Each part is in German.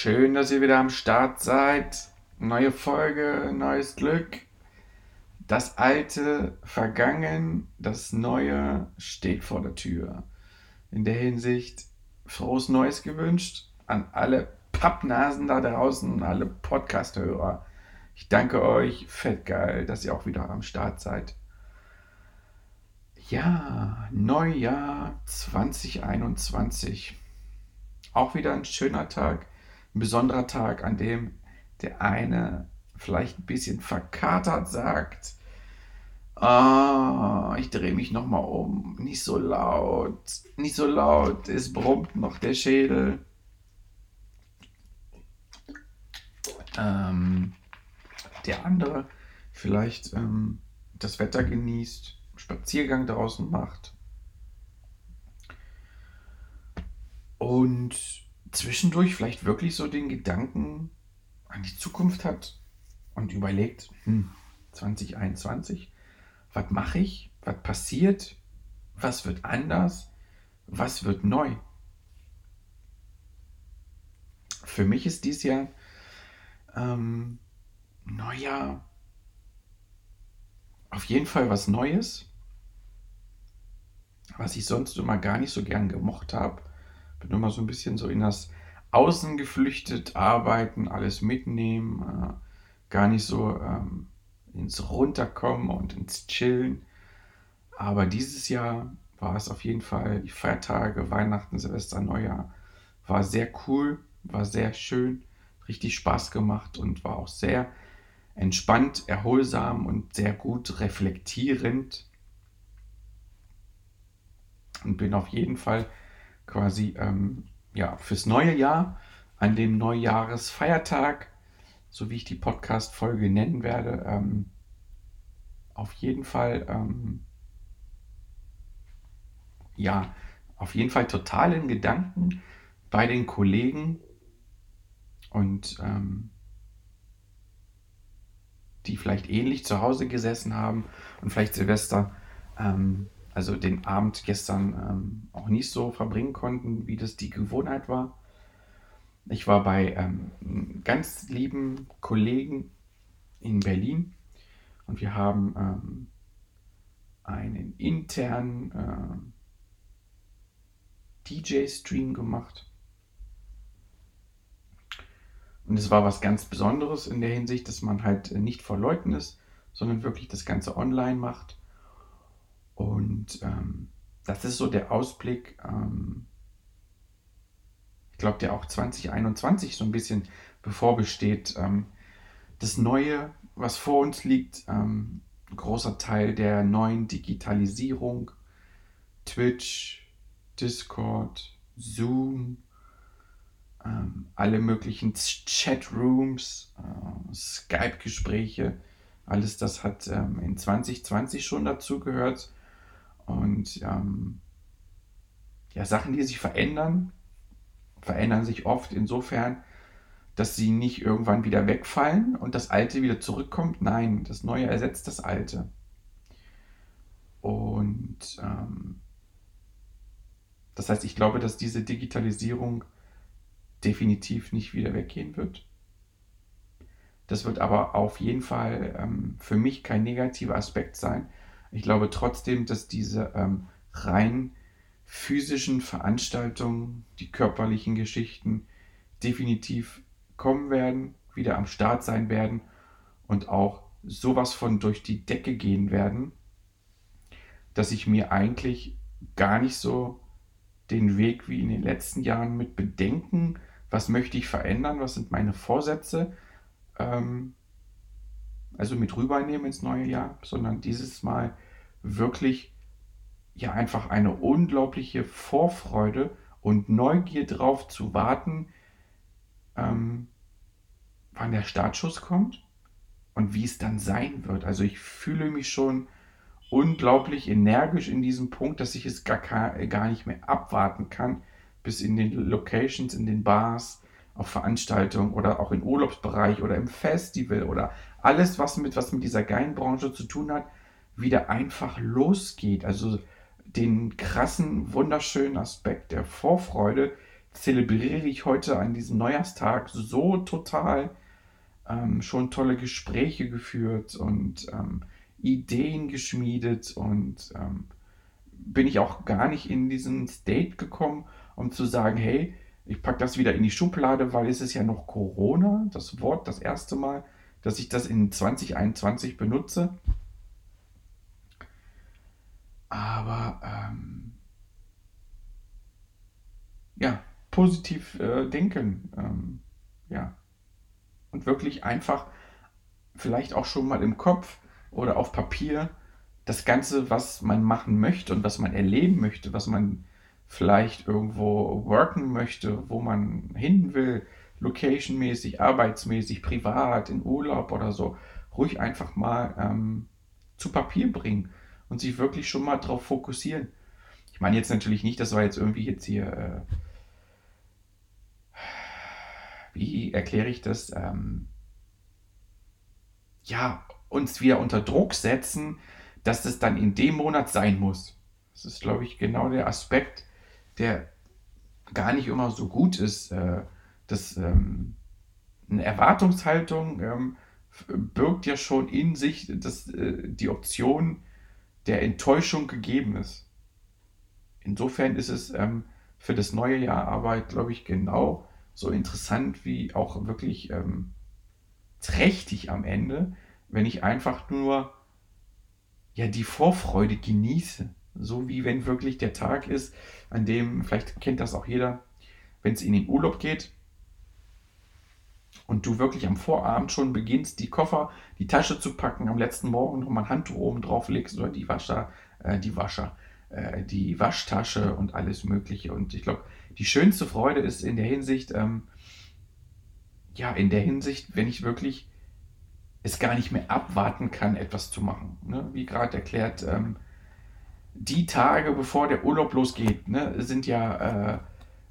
Schön, dass ihr wieder am Start seid. Neue Folge, neues Glück. Das Alte vergangen, das Neue steht vor der Tür. In der Hinsicht frohes Neues gewünscht an alle Pappnasen da draußen, alle Podcast-Hörer. Ich danke euch, fett geil, dass ihr auch wieder am Start seid. Ja, Neujahr 2021. Auch wieder ein schöner Tag ein besonderer Tag, an dem der eine vielleicht ein bisschen verkatert sagt, ah, ich drehe mich nochmal um, nicht so laut, nicht so laut, es brummt noch der Schädel. Ähm, der andere vielleicht ähm, das Wetter genießt, Spaziergang draußen macht. Und zwischendurch vielleicht wirklich so den Gedanken an die Zukunft hat und überlegt, hm, 2021, was mache ich, was passiert, was wird anders, was wird neu. Für mich ist dies Jahr ähm, Neujahr auf jeden Fall was Neues, was ich sonst immer gar nicht so gern gemocht habe bin immer so ein bisschen so in das Außen geflüchtet, arbeiten, alles mitnehmen, äh, gar nicht so ähm, ins Runterkommen und ins Chillen. Aber dieses Jahr war es auf jeden Fall, die Feiertage, Weihnachten, Silvester, Neujahr, war sehr cool, war sehr schön, richtig Spaß gemacht und war auch sehr entspannt, erholsam und sehr gut reflektierend. Und bin auf jeden Fall quasi ähm, ja, fürs neue Jahr, an dem Neujahresfeiertag, so wie ich die Podcast-Folge nennen werde, ähm, auf jeden Fall, ähm, ja, auf jeden Fall totalen Gedanken bei den Kollegen und ähm, die vielleicht ähnlich zu Hause gesessen haben und vielleicht Silvester ähm, also den Abend gestern ähm, auch nicht so verbringen konnten, wie das die Gewohnheit war. Ich war bei ähm, ganz lieben Kollegen in Berlin und wir haben ähm, einen internen äh, DJ-Stream gemacht. Und es war was ganz Besonderes in der Hinsicht, dass man halt nicht vor Leuten ist, sondern wirklich das Ganze online macht und ähm, das ist so der Ausblick, ähm, ich glaube, der auch 2021 so ein bisschen bevorbesteht. Ähm, das Neue, was vor uns liegt, ähm, ein großer Teil der neuen Digitalisierung, Twitch, Discord, Zoom, ähm, alle möglichen Chatrooms, äh, Skype-Gespräche, alles das hat ähm, in 2020 schon dazugehört. Und ähm, ja, Sachen, die sich verändern, verändern sich oft insofern, dass sie nicht irgendwann wieder wegfallen und das Alte wieder zurückkommt. Nein, das Neue ersetzt das Alte. Und ähm, das heißt, ich glaube, dass diese Digitalisierung definitiv nicht wieder weggehen wird. Das wird aber auf jeden Fall ähm, für mich kein negativer Aspekt sein, ich glaube trotzdem, dass diese ähm, rein physischen Veranstaltungen, die körperlichen Geschichten definitiv kommen werden, wieder am Start sein werden und auch sowas von durch die Decke gehen werden, dass ich mir eigentlich gar nicht so den Weg wie in den letzten Jahren mit Bedenken, was möchte ich verändern, was sind meine Vorsätze, ähm, also mit rübernehmen ins neue Jahr, sondern dieses Mal wirklich ja einfach eine unglaubliche Vorfreude und Neugier drauf zu warten, ähm, wann der Startschuss kommt und wie es dann sein wird. Also ich fühle mich schon unglaublich energisch in diesem Punkt, dass ich es gar, gar nicht mehr abwarten kann, bis in den Locations, in den Bars, auf Veranstaltungen oder auch im Urlaubsbereich oder im Festival oder alles, was mit, was mit dieser geilen Branche zu tun hat, wieder einfach losgeht. Also den krassen, wunderschönen Aspekt der Vorfreude zelebriere ich heute an diesem Neujahrstag so total. Ähm, schon tolle Gespräche geführt und ähm, Ideen geschmiedet und ähm, bin ich auch gar nicht in diesen State gekommen, um zu sagen, hey, ich packe das wieder in die Schublade, weil es ist ja noch Corona, das Wort, das erste Mal, dass ich das in 2021 benutze. Aber ähm, ja, positiv äh, denken. Ähm, ja. Und wirklich einfach vielleicht auch schon mal im Kopf oder auf Papier das Ganze, was man machen möchte und was man erleben möchte, was man vielleicht irgendwo worken möchte, wo man hin will, locationmäßig, arbeitsmäßig, privat, in Urlaub oder so, ruhig einfach mal ähm, zu Papier bringen und sich wirklich schon mal darauf fokussieren. Ich meine jetzt natürlich nicht, das war jetzt irgendwie jetzt hier, äh, wie erkläre ich das? Ähm, ja, uns wieder unter Druck setzen, dass es dann in dem Monat sein muss. Das ist, glaube ich, genau der Aspekt, der gar nicht immer so gut ist. Äh, dass ähm, eine Erwartungshaltung ähm, birgt ja schon in sich, dass äh, die Option der Enttäuschung gegeben ist. Insofern ist es ähm, für das neue Jahr Arbeit, glaube ich, genau so interessant wie auch wirklich ähm, trächtig am Ende, wenn ich einfach nur ja die Vorfreude genieße. So wie wenn wirklich der Tag ist, an dem, vielleicht kennt das auch jeder, wenn es in den Urlaub geht und du wirklich am Vorabend schon beginnst, die Koffer, die Tasche zu packen, am letzten Morgen noch mal ein Handtuch oben drauf legst oder die Wascher, äh, die Wascher, äh, die Waschtasche und alles Mögliche. Und ich glaube, die schönste Freude ist in der Hinsicht, ähm, ja, in der Hinsicht, wenn ich wirklich es gar nicht mehr abwarten kann, etwas zu machen. Ne? Wie gerade erklärt, ähm, die Tage, bevor der Urlaub losgeht, ne, sind ja äh,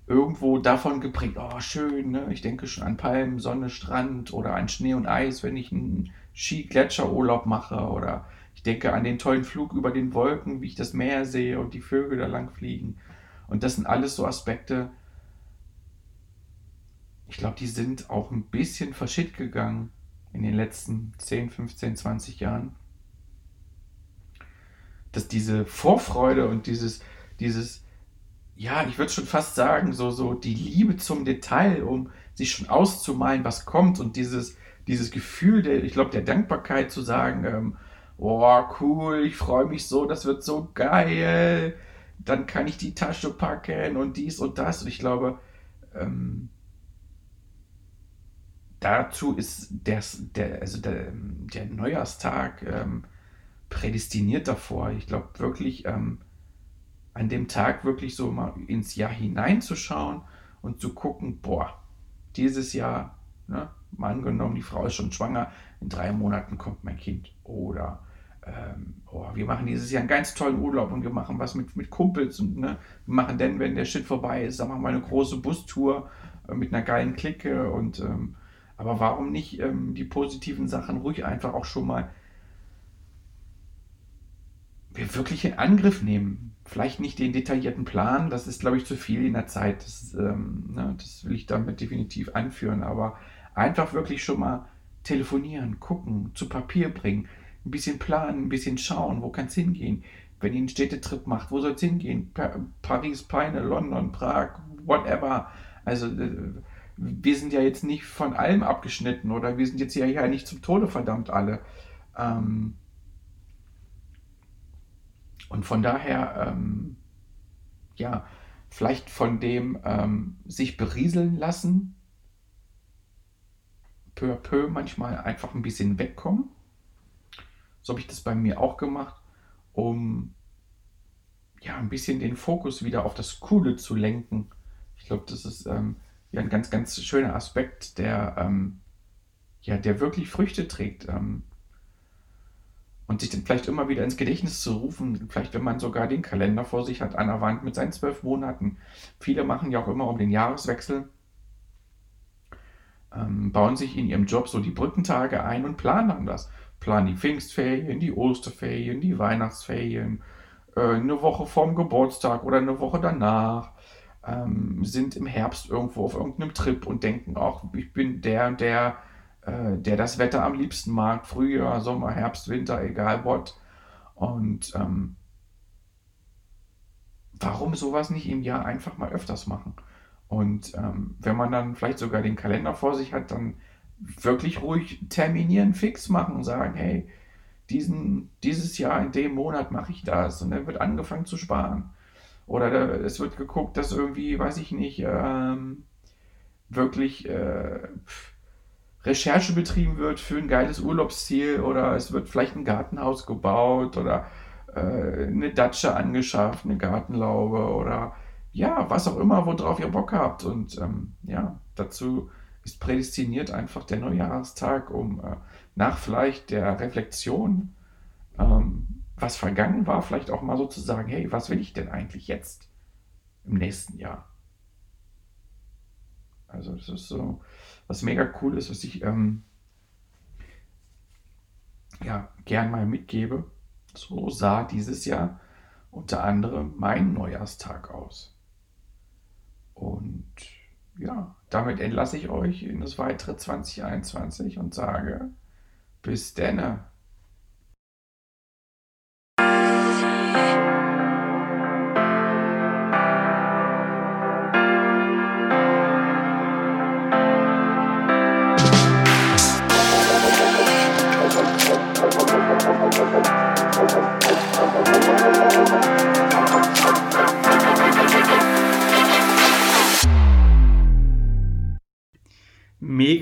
irgendwo davon geprägt, oh schön, ne? ich denke schon an Palmen, Sonne, Strand oder an Schnee und Eis, wenn ich einen Ski-Gletscherurlaub mache oder ich denke an den tollen Flug über den Wolken, wie ich das Meer sehe und die Vögel da lang fliegen. Und das sind alles so Aspekte, ich glaube, die sind auch ein bisschen verschitt gegangen in den letzten 10, 15, 20 Jahren. Dass diese Vorfreude und dieses, dieses, ja, ich würde schon fast sagen, so, so die Liebe zum Detail, um sich schon auszumalen, was kommt und dieses, dieses Gefühl, der, ich glaube, der Dankbarkeit zu sagen, ähm, oh, cool, ich freue mich so, das wird so geil, dann kann ich die Tasche packen und dies und das. Und ich glaube, ähm, dazu ist das, der, also der, der Neujahrstag ähm, prädestiniert davor. Ich glaube wirklich, ähm, an dem Tag wirklich so mal ins Jahr hineinzuschauen und zu gucken, boah, dieses Jahr, ne, mal angenommen, die Frau ist schon schwanger, in drei Monaten kommt mein Kind. Oder ähm, oh, wir machen dieses Jahr einen ganz tollen Urlaub und wir machen was mit, mit Kumpels und ne, wir machen dann, wenn der Shit vorbei ist, dann machen wir eine große Bustour äh, mit einer geilen Clique und ähm, aber warum nicht ähm, die positiven Sachen ruhig einfach auch schon mal wirklich in Angriff nehmen? Vielleicht nicht den detaillierten Plan, das ist, glaube ich, zu viel in der Zeit. Das, ähm, ne, das will ich damit definitiv anführen, aber einfach wirklich schon mal telefonieren, gucken, zu Papier bringen, ein bisschen planen, ein bisschen schauen, wo kann es hingehen. Wenn ihr einen Städtetrip macht, wo soll es hingehen? Paris, Peine, London, Prag, whatever. Also äh, wir sind ja jetzt nicht von allem abgeschnitten oder wir sind jetzt ja nicht zum Tode verdammt alle. Ähm, und von daher, ähm, ja, vielleicht von dem ähm, sich berieseln lassen, peu à peu manchmal einfach ein bisschen wegkommen. So habe ich das bei mir auch gemacht. um ja ein bisschen den Fokus wieder auf das Coole zu lenken. Ich glaube, das ist ähm, ja ein ganz, ganz schöner Aspekt, der, ähm, ja, der wirklich Früchte trägt. Ähm, und sich dann vielleicht immer wieder ins Gedächtnis zu rufen, vielleicht wenn man sogar den Kalender vor sich hat an der Wand mit seinen zwölf Monaten. Viele machen ja auch immer um den Jahreswechsel, ähm, bauen sich in ihrem Job so die Brückentage ein und planen dann das. Planen die Pfingstferien, die Osterferien, die Weihnachtsferien, äh, eine Woche vorm Geburtstag oder eine Woche danach. Ähm, sind im Herbst irgendwo auf irgendeinem Trip und denken auch, ich bin der und der äh, der das Wetter am liebsten mag, Frühjahr, Sommer, Herbst, Winter, egal what. Und ähm, warum sowas nicht im Jahr einfach mal öfters machen? Und ähm, wenn man dann vielleicht sogar den Kalender vor sich hat, dann wirklich ruhig terminieren, fix machen und sagen, hey, diesen, dieses Jahr in dem Monat mache ich das. Und dann wird angefangen zu sparen. Oder da, es wird geguckt, dass irgendwie, weiß ich nicht, ähm, wirklich äh, Recherche betrieben wird für ein geiles Urlaubsziel oder es wird vielleicht ein Gartenhaus gebaut oder äh, eine Datsche angeschafft, eine Gartenlaube oder ja, was auch immer, worauf ihr Bock habt. Und ähm, ja, dazu ist prädestiniert einfach der Neujahrstag, um äh, nach vielleicht der Reflexion, ähm, was vergangen war, vielleicht auch mal so zu sagen, hey, was will ich denn eigentlich jetzt im nächsten Jahr? Also das ist so, was mega cool ist, was ich ähm, ja, gern mal mitgebe. So sah dieses Jahr unter anderem mein Neujahrstag aus. Und ja, damit entlasse ich euch in das weitere 2021 und sage bis denne.